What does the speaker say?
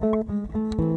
Música